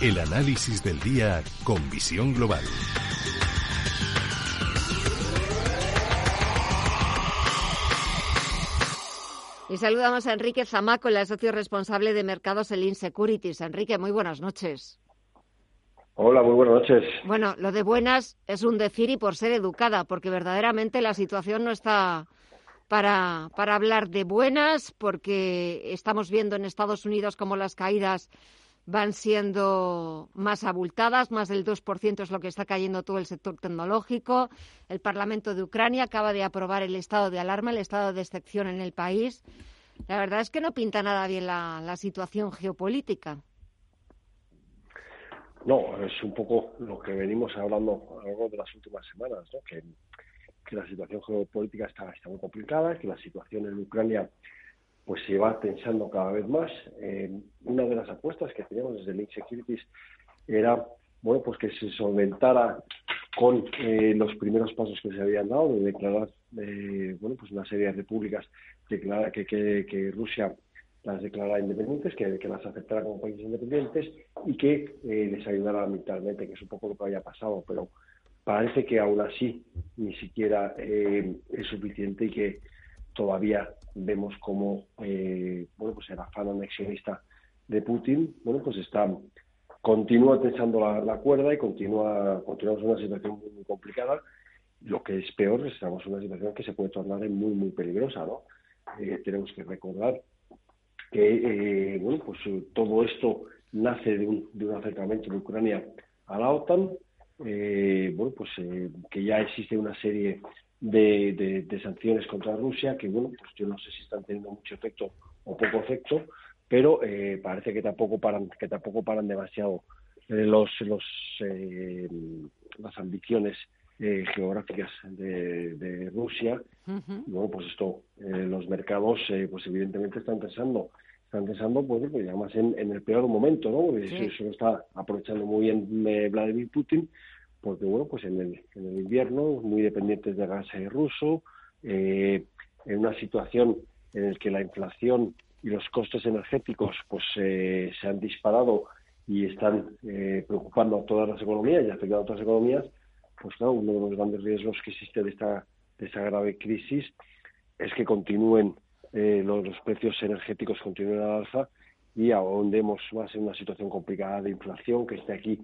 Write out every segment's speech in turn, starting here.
El análisis del día con visión global. Y saludamos a Enrique Zamaco, el socio responsable de mercados en Securities. Enrique, muy buenas noches. Hola, muy buenas noches. Bueno, lo de buenas es un decir y por ser educada, porque verdaderamente la situación no está para, para hablar de buenas, porque estamos viendo en Estados Unidos cómo las caídas van siendo más abultadas, más del 2% es lo que está cayendo todo el sector tecnológico. El Parlamento de Ucrania acaba de aprobar el estado de alarma, el estado de excepción en el país. La verdad es que no pinta nada bien la, situación geopolítica. No, es un poco lo que venimos hablando a lo largo de las últimas semanas, ¿no? que, la situación geopolítica está, está muy complicada, que la situación en Ucrania pues se va tensando cada vez más. Eh, una de las apuestas que teníamos desde Link Securities era bueno pues que se solventara con eh, los primeros pasos que se habían dado de declarar eh, bueno pues una serie de repúblicas declara que, que, Rusia las declarara independientes, que, que, las aceptara como países independientes y que les ayudara militarmente, que es un poco lo que había pasado, pero parece que aún así ni siquiera es suficiente y que todavía vemos cómo eh, bueno pues el afán anexionista de Putin bueno pues está continúa tensando la, cuerda y continúa continuamos en una situación muy, complicada. Lo que es peor estamos en una situación que se puede tornar muy muy peligrosa no eh, tenemos que recordar que eh, bueno pues todo esto nace de un, de un acercamiento de Ucrania a la OTAN. Bueno pues que ya existe una serie de, de, sanciones contra Rusia, que bueno, pues yo no sé si están teniendo mucho efecto o poco efecto, pero eh, parece que tampoco paran, que tampoco paran demasiado eh, los, los eh, las ambiciones geográficas de, de Rusia. Y bueno, pues esto, los mercados, pues evidentemente están pensando, están pensando, pues, pues además en, en el peor momento, ¿no? Eso, lo está aprovechando muy bien Vladimir Putin porque bueno, pues en el, en el invierno, muy dependientes de gas ruso, eh, en una situación en la que la inflación y los costes energéticos pues eh, se han disparado y están eh, preocupando a todas las economías y afectando a otras economías, pues uno de los grandes riesgos que existe de esta, de esta grave crisis es que continúen los, los, precios energéticos continúen al alza y ahondemos más en una situación complicada de inflación que esté aquí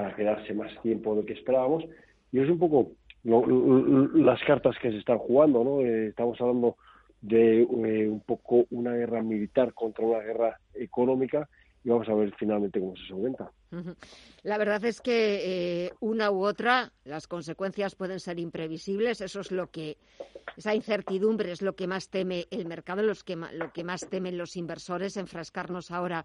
para quedarse más tiempo de que esperábamos. Y es un poco las cartas que se están jugando, ¿no? Eh, estamos hablando de eh, un poco una guerra militar contra una guerra económica y vamos a ver finalmente cómo se solventa. La verdad es que eh, una u otra, las consecuencias pueden ser imprevisibles. Eso es lo que, esa incertidumbre es lo que más teme el mercado, los que, lo que más temen los inversores, enfrascarnos ahora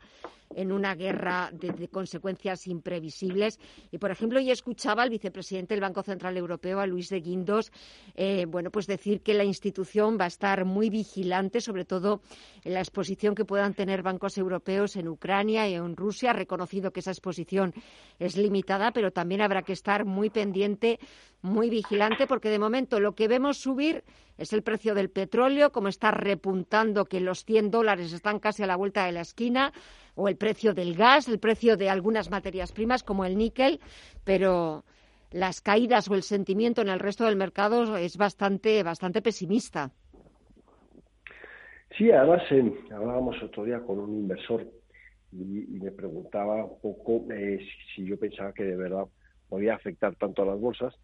en una guerra de, consecuencias imprevisibles. Y, por ejemplo, yo escuchaba al vicepresidente del Banco Central Europeo, a Luis de Guindos, eh, bueno, pues decir que la institución va a estar muy vigilante, sobre todo en la exposición que puedan tener bancos europeos en Ucrania y en Rusia, ha reconocido que esa exposición es limitada, pero también habrá que estar muy pendiente, muy vigilante, porque de momento lo que vemos subir es el precio del petróleo, como está repuntando que los 100 dólares están casi a la vuelta de la esquina, o el precio del gas, el precio de algunas materias primas como el níquel, pero las caídas o el sentimiento en el resto del mercado es bastante, bastante pesimista. Sí, además eh, hablábamos otro día con un inversor y, me preguntaba un poco eh, si, yo pensaba que de verdad podía afectar tanto a las bolsas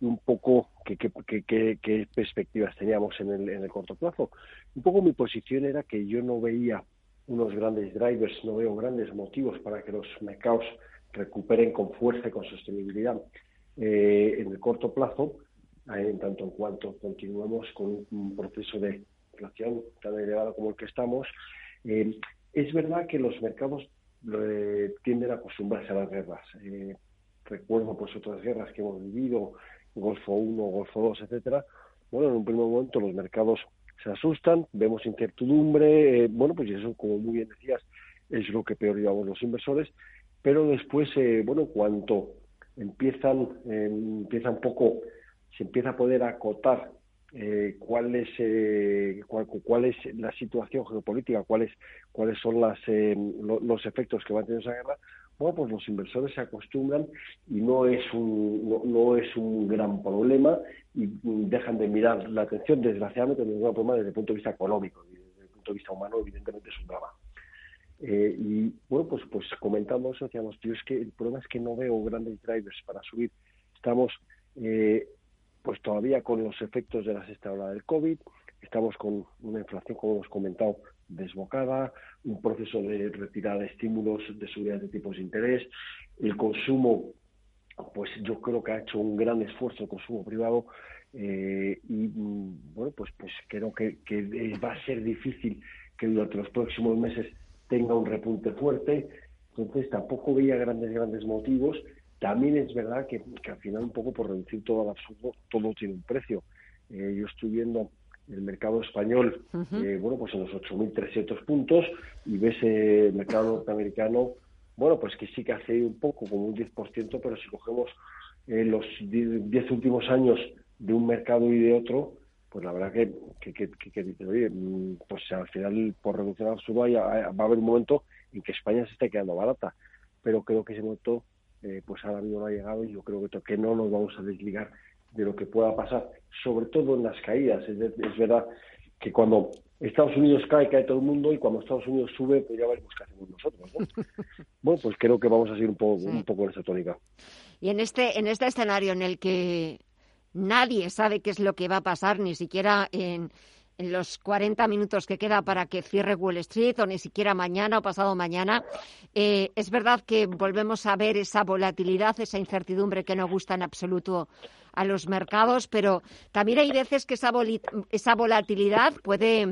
y un poco qué, qué, perspectivas teníamos en el, en el corto plazo. Un poco mi posición era que yo no veía unos grandes drivers, no veo grandes motivos para que los mercados recuperen con fuerza y con sostenibilidad eh, en el corto plazo, eh, en tanto en cuanto continuemos con un proceso de inflación tan elevado como el que estamos. Eh, es verdad que los mercados eh, tienden a acostumbrarse a las guerras. Eh, recuerdo pues otras guerras que hemos vivido, Golfo 1, Golfo 2, etcétera. Bueno, en un primer momento los mercados se asustan, vemos incertidumbre, eh, bueno, pues eso, como muy bien decías, es lo que peor llevamos los inversores, pero después, bueno, cuanto empiezan, empieza poco, se empieza a poder acotar eh, cuál es eh, cuál, es la situación geopolítica, cuáles cuáles son las, eh, los efectos que va a tener esa guerra, bueno, pues los inversores se acostumbran y no es un, no, es un gran problema y dejan de mirar la atención, desgraciadamente, no es un problema desde el punto de vista económico, desde el punto de vista humano, evidentemente es un drama. Eh, y bueno, pues, pues comentando eso, decíamos, tío, es que el problema es que no veo grandes drivers para subir. Estamos eh, pues todavía con los efectos de la sexta ola del COVID, estamos con una inflación, como hemos comentado, desbocada, un proceso de retirada de estímulos de subida de tipos de interés, el consumo, pues yo creo que ha hecho un gran esfuerzo el consumo privado eh, y mm, bueno, pues, pues creo que, que va a ser difícil que durante los próximos meses tenga un repunte fuerte, entonces tampoco veía grandes, grandes motivos. También es verdad que, al final un poco por reducir todo al absurdo, todo tiene un precio. Eh, yo estoy viendo el mercado español, eh, bueno, pues en los 8.300 puntos y ves eh, el mercado norteamericano, bueno, pues que sí que hace un poco, como un 10%, pero si cogemos eh, los 10 últimos años de un mercado y de otro, pues la verdad que, que, que, que dice, oye, mm, pues al final por reducción absurda va a haber un momento en que España se esté quedando barata, pero creo que ese momento pues ahora mismo no ha llegado y yo creo que, que no nos vamos a desligar de lo que pueda pasar, sobre todo en las caídas. Es, verdad que cuando Estados Unidos cae, cae todo el mundo, y cuando Estados Unidos sube, pues ya veremos qué hacemos nosotros. bueno, pues creo que vamos a seguir un poco, un poco en esa tónica. Y en este, en este escenario en el que nadie sabe qué es lo que va a pasar, ni siquiera en en los 40 minutos que queda para que cierre Wall Street o ni siquiera mañana o pasado mañana. Eh, es verdad que volvemos a ver esa volatilidad, esa incertidumbre que no gusta en absoluto a los mercados, pero también hay veces que esa, volatilidad puede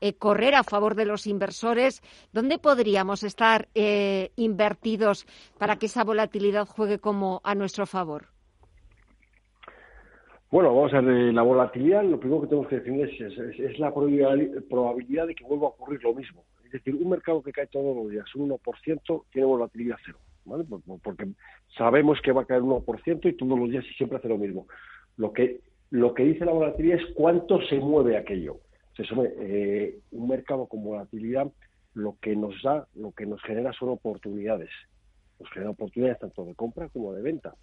eh, correr a favor de los inversores. ¿Dónde podríamos estar eh, invertidos para que esa volatilidad juegue como a nuestro favor? Bueno, vamos a ver, la volatilidad, lo primero que tenemos que definir es, la probabilidad de que vuelva a ocurrir lo mismo. Es decir, un mercado que cae todos los días un 1% tiene volatilidad cero, ¿vale? Porque sabemos que va a caer un 1% y todos los días y siempre hace lo mismo. Lo que, lo que dice la volatilidad es cuánto se mueve aquello. Se eh, un mercado con volatilidad lo que nos da, lo que nos genera son oportunidades. Nos genera oportunidades tanto de compra como de venta.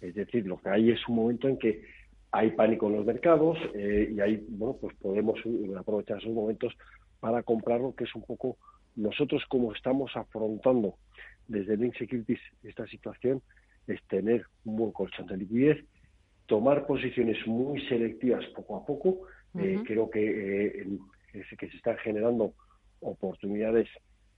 Es decir, lo que hay es un momento en que hay pánico en los mercados eh, y ahí bueno pues podemos aprovechar esos momentos para comprarlo que es un poco nosotros como estamos afrontando desde Link Securities esta situación es tener un buen colchón de liquidez tomar posiciones muy selectivas poco a poco. Eh, creo que eh, que se están generando oportunidades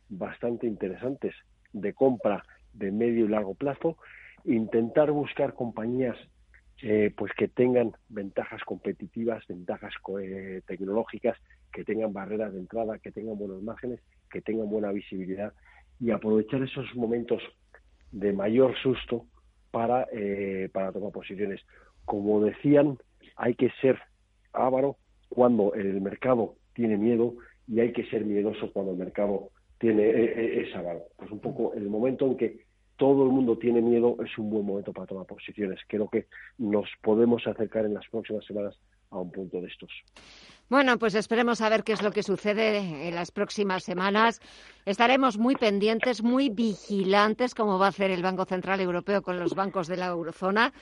bastante interesantes de compra de medio y largo plazo. Intentar buscar compañías eh, pues que tengan ventajas competitivas, ventajas eh, tecnológicas, que tengan barreras de entrada, que tengan buenos márgenes, que tengan buena visibilidad y aprovechar esos momentos de mayor susto para, eh, para tomar posiciones. Como decían, hay que ser ávaro cuando el mercado tiene miedo y hay que ser miedoso cuando el mercado tiene es avaro. Pues un poco el momento en que todo el mundo tiene miedo, es un buen momento para tomar posiciones. Creo que nos podemos acercar en las próximas semanas a un punto de estos. Bueno, pues esperemos a ver qué es lo que sucede en las próximas semanas. Estaremos muy pendientes, muy vigilantes, como va a hacer el Banco Central Europeo con los bancos de la eurozona,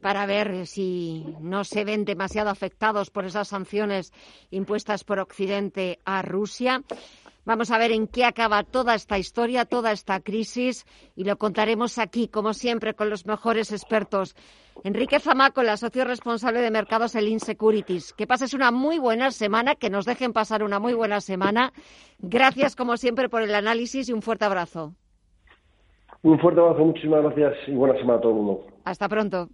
para ver si no se ven demasiado afectados por esas sanciones impuestas por Occidente a Rusia. Vamos a ver en qué acaba toda esta historia, toda esta crisis, y lo contaremos aquí, como siempre, con los mejores expertos. Enrique Zamaco, la socio responsable de mercados en Insecurities. Que pases una muy buena semana, que nos dejen pasar una muy buena semana. Gracias, como siempre, por el análisis y un fuerte abrazo. Un fuerte abrazo, muchísimas gracias y buena semana a todo el mundo. Hasta pronto.